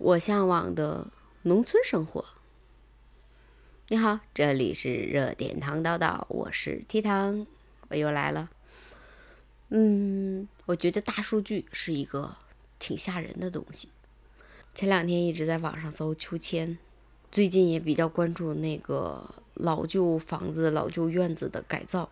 我向往的农村生活。你好，这里是热点糖叨叨，我是 T 糖，我又来了。嗯，我觉得大数据是一个挺吓人的东西。前两天一直在网上搜秋千，最近也比较关注那个老旧房子、老旧院子的改造。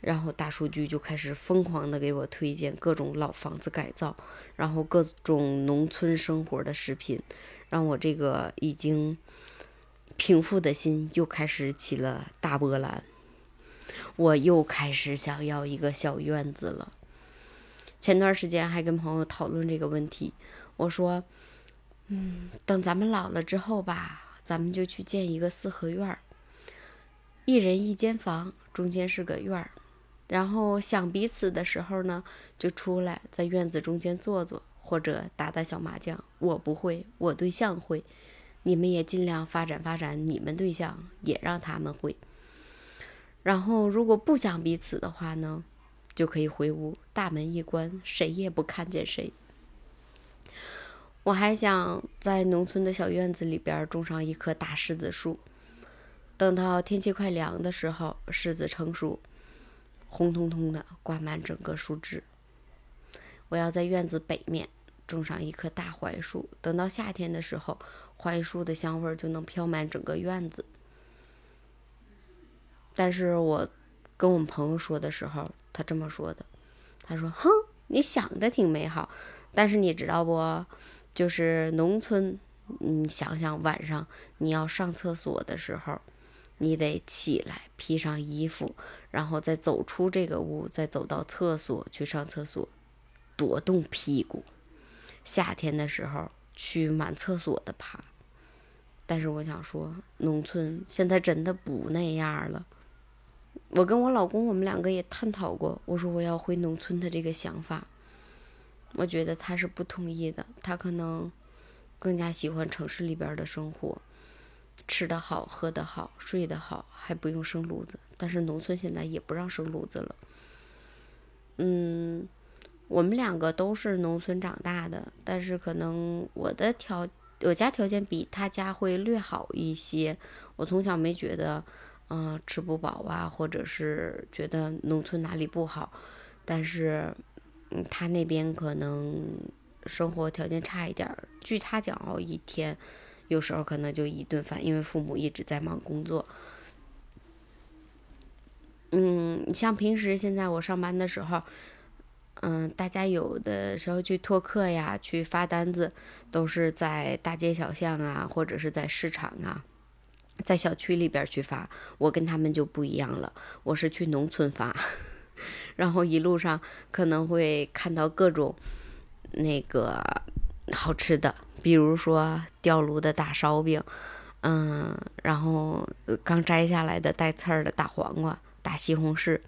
然后大数据就开始疯狂的给我推荐各种老房子改造，然后各种农村生活的视频，让我这个已经平复的心又开始起了大波澜。我又开始想要一个小院子了。前段时间还跟朋友讨论这个问题，我说，嗯，等咱们老了之后吧，咱们就去建一个四合院儿，一人一间房，中间是个院儿。然后想彼此的时候呢，就出来在院子中间坐坐，或者打打小麻将。我不会，我对象会。你们也尽量发展发展，你们对象也让他们会。然后如果不想彼此的话呢，就可以回屋，大门一关，谁也不看见谁。我还想在农村的小院子里边种上一棵大柿子树，等到天气快凉的时候，柿子成熟。红彤彤的挂满整个树枝。我要在院子北面种上一棵大槐树，等到夏天的时候，槐树的香味就能飘满整个院子。但是我跟我们朋友说的时候，他这么说的：“他说，哼，你想的挺美好，但是你知道不？就是农村，你想想晚上你要上厕所的时候。”你得起来披上衣服，然后再走出这个屋，再走到厕所去上厕所，多冻屁股。夏天的时候去满厕所的爬。但是我想说，农村现在真的不那样了。我跟我老公，我们两个也探讨过，我说我要回农村的这个想法。我觉得他是不同意的，他可能更加喜欢城市里边的生活。吃得好，喝得好，睡得好，还不用生炉子。但是农村现在也不让生炉子了。嗯，我们两个都是农村长大的，但是可能我的条，我家条件比他家会略好一些。我从小没觉得，嗯，吃不饱啊，或者是觉得农村哪里不好。但是，嗯，他那边可能生活条件差一点。据他讲哦，一天。有时候可能就一顿饭，因为父母一直在忙工作。嗯，像平时现在我上班的时候，嗯，大家有的时候去拓客呀，去发单子，都是在大街小巷啊，或者是在市场啊，在小区里边去发。我跟他们就不一样了，我是去农村发，然后一路上可能会看到各种那个好吃的。比如说吊炉的大烧饼，嗯，然后刚摘下来的带刺儿的大黄瓜、大西红柿，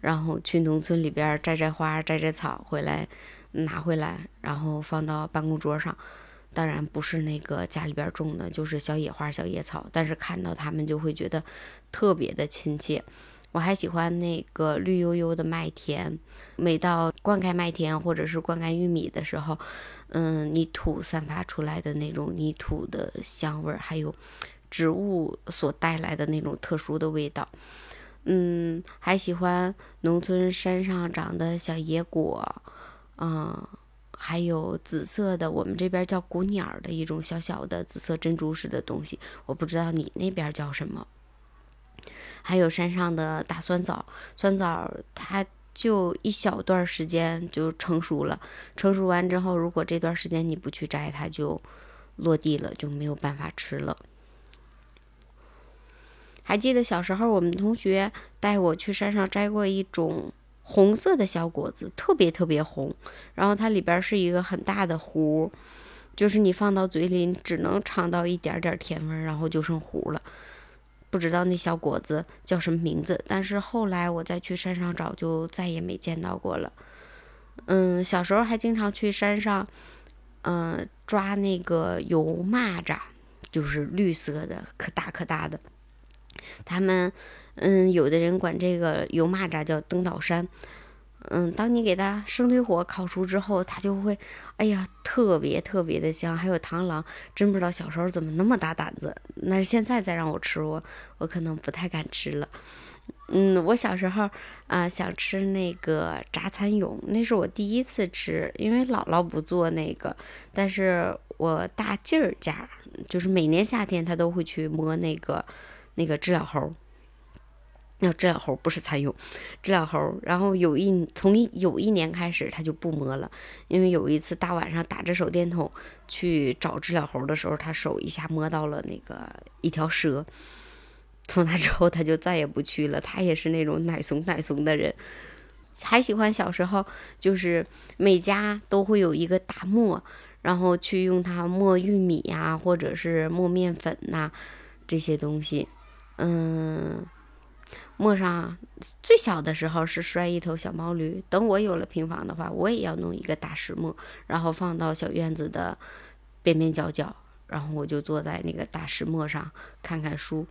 然后去农村里边摘摘花、摘摘草回来，拿回来，然后放到办公桌上。当然不是那个家里边种的，就是小野花、小野草，但是看到它们就会觉得特别的亲切。我还喜欢那个绿油油的麦田，每到灌溉麦田或者是灌溉玉米的时候，嗯，泥土散发出来的那种泥土的香味儿，还有植物所带来的那种特殊的味道，嗯，还喜欢农村山上长的小野果，嗯，还有紫色的，我们这边叫古鸟的一种小小的紫色珍珠似的东西，我不知道你那边叫什么。还有山上的大酸枣，酸枣它就一小段时间就成熟了。成熟完之后，如果这段时间你不去摘，它就落地了，就没有办法吃了。还记得小时候，我们同学带我去山上摘过一种红色的小果子，特别特别红，然后它里边是一个很大的核，就是你放到嘴里，只能尝到一点点甜味，然后就剩核了。不知道那小果子叫什么名字，但是后来我再去山上找，就再也没见到过了。嗯，小时候还经常去山上，嗯，抓那个油蚂蚱，就是绿色的，可大可大的。他们，嗯，有的人管这个油蚂蚱叫登岛山，嗯，当你给它生堆火烤熟之后，它就会，哎呀，特别特别的香。还有螳螂，真不知道小时候怎么那么大胆子。那现在再让我吃，我我可能不太敢吃了。嗯，我小时候啊想吃那个炸蚕蛹，那是我第一次吃，因为姥姥不做那个，但是我大劲儿家就是每年夏天他都会去摸那个那个知了猴。那知了猴不是蚕蛹，知了猴。然后有一从一有一年开始，他就不摸了，因为有一次大晚上打着手电筒去找知了猴的时候，他手一下摸到了那个一条蛇。从那之后，他就再也不去了。他也是那种奶怂奶怂的人，还喜欢小时候就是每家都会有一个大磨，然后去用它磨玉米呀，或者是磨面粉呐这些东西，嗯。磨上最小的时候是摔一头小毛驴。等我有了平房的话，我也要弄一个大石磨，然后放到小院子的边边角角，然后我就坐在那个大石磨上看看书，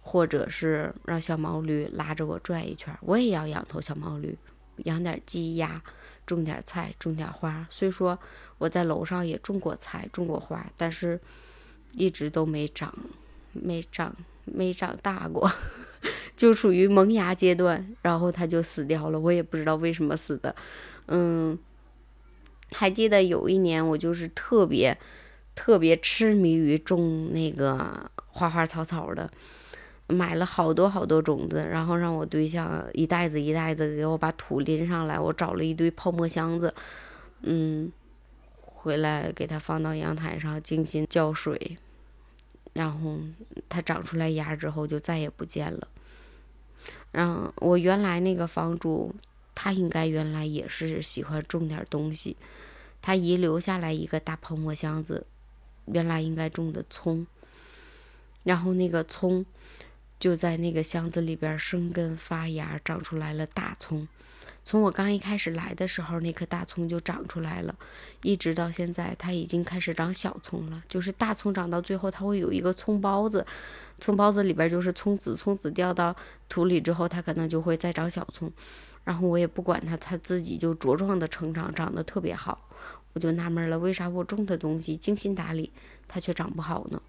或者是让小毛驴拉着我转一圈。我也要养头小毛驴，养点鸡鸭，种点菜，种点花。虽说我在楼上也种过菜，种过花，但是一直都没长，没长，没长大过。就处于萌芽阶段，然后它就死掉了，我也不知道为什么死的。嗯，还记得有一年，我就是特别特别痴迷于种那个花花草草的，买了好多好多种子，然后让我对象一袋子一袋子给我把土拎上来，我找了一堆泡沫箱子，嗯，回来给它放到阳台上精心浇水，然后它长出来芽之后就再也不见了。嗯，我原来那个房主，他应该原来也是喜欢种点东西，他遗留下来一个大泡沫箱子，原来应该种的葱，然后那个葱就在那个箱子里边生根发芽，长出来了大葱。从我刚一开始来的时候，那棵大葱就长出来了，一直到现在，它已经开始长小葱了。就是大葱长到最后，它会有一个葱包子，葱包子里边就是葱籽，葱籽掉到土里之后，它可能就会再长小葱。然后我也不管它，它自己就茁壮的成长，长得特别好。我就纳闷了，为啥我种的东西精心打理，它却长不好呢？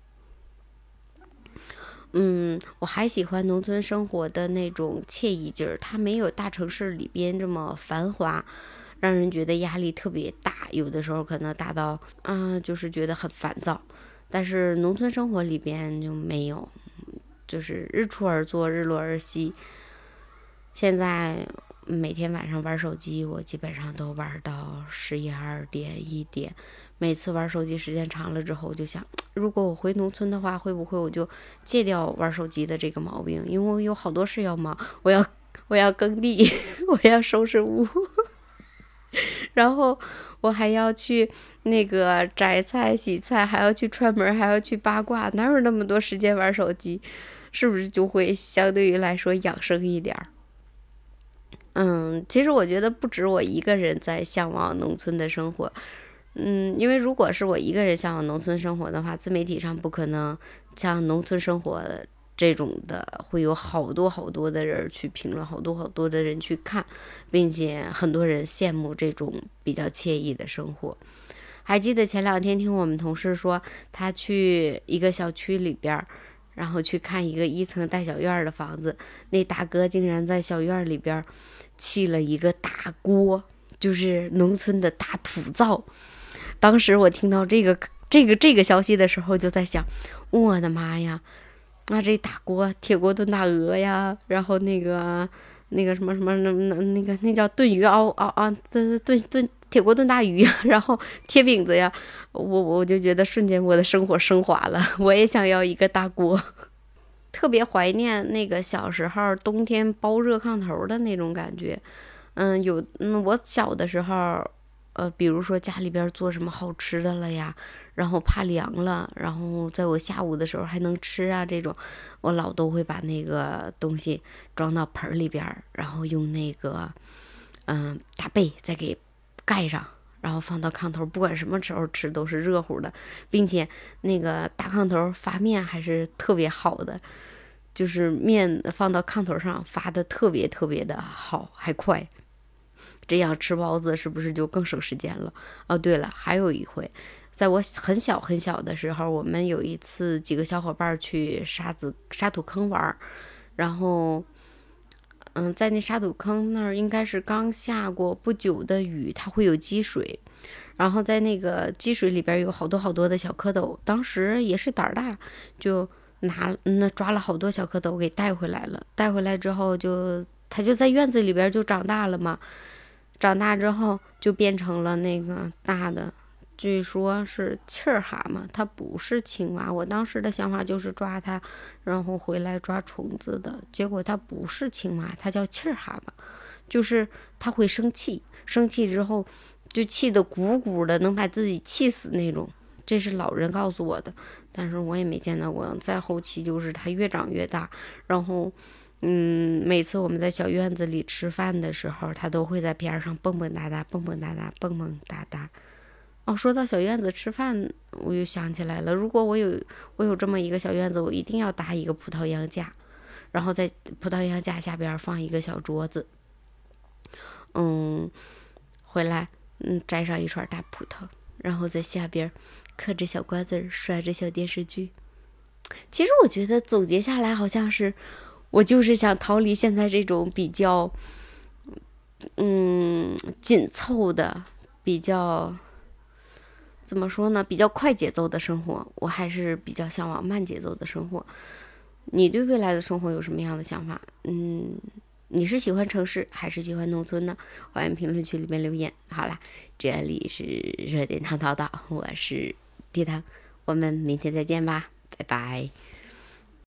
嗯，我还喜欢农村生活的那种惬意劲儿，它没有大城市里边这么繁华，让人觉得压力特别大，有的时候可能大到啊，就是觉得很烦躁。但是农村生活里边就没有，就是日出而作，日落而息。现在。每天晚上玩手机，我基本上都玩到十一二点一点。每次玩手机时间长了之后，我就想，如果我回农村的话，会不会我就戒掉玩手机的这个毛病？因为我有好多事要忙，我要我要耕地，我要收拾屋，然后我还要去那个摘菜、洗菜，还要去串门，还要去八卦，哪有那么多时间玩手机？是不是就会相对于来说养生一点儿？嗯，其实我觉得不止我一个人在向往农村的生活，嗯，因为如果是我一个人向往农村生活的话，自媒体上不可能像农村生活这种的，会有好多好多的人去评论，好多好多的人去看，并且很多人羡慕这种比较惬意的生活。还记得前两天听我们同事说，他去一个小区里边儿，然后去看一个一层带小院的房子，那大哥竟然在小院里边。砌了一个大锅，就是农村的大土灶。当时我听到这个这个这个消息的时候，就在想，我的妈呀，那这大锅铁锅炖大鹅呀，然后那个那个什么什么那那那个那叫炖鱼熬熬啊，这炖炖铁锅炖大鱼，然后贴饼子呀，我我就觉得瞬间我的生活升华了，我也想要一个大锅。特别怀念那个小时候冬天包热炕头的那种感觉，嗯，有，嗯，我小的时候，呃，比如说家里边做什么好吃的了呀，然后怕凉了，然后在我下午的时候还能吃啊，这种，我老都会把那个东西装到盆里边，然后用那个，嗯，大被再给盖上。然后放到炕头，不管什么时候吃都是热乎的，并且那个大炕头发面还是特别好的，就是面放到炕头上发的特别特别的好，还快。这样吃包子是不是就更省时间了？哦，对了，还有一回，在我很小很小的时候，我们有一次几个小伙伴去沙子沙土坑玩，然后，嗯，在那沙土坑那儿应该是刚下过不久的雨，它会有积水，然后在那个积水里边有好多好多的小蝌蚪，当时也是胆儿大，就拿那抓了好多小蝌蚪给带回来了，带回来之后就它就在院子里边就长大了嘛。长大之后就变成了那个大的，据说是气儿蛤蟆，它不是青蛙。我当时的想法就是抓它，然后回来抓虫子的。结果它不是青蛙，它叫气儿蛤蟆，就是它会生气，生气之后就气得鼓鼓的，能把自己气死那种。这是老人告诉我的，但是我也没见到过。再后期就是它越长越大，然后。嗯，每次我们在小院子里吃饭的时候，它都会在边上蹦蹦哒哒、蹦蹦哒哒、蹦蹦哒哒。哦，说到小院子吃饭，我又想起来了。如果我有我有这么一个小院子，我一定要搭一个葡萄秧架，然后在葡萄秧架下边放一个小桌子。嗯，回来嗯摘上一串大葡萄，然后在下边嗑着小瓜子儿，刷着小电视剧。其实我觉得总结下来好像是。我就是想逃离现在这种比较，嗯，紧凑的、比较怎么说呢？比较快节奏的生活。我还是比较向往慢节奏的生活。你对未来的生活有什么样的想法？嗯，你是喜欢城市还是喜欢农村呢？欢迎评论区里面留言。好啦，这里是热点糖叨叨，我是地糖，我们明天再见吧，拜拜。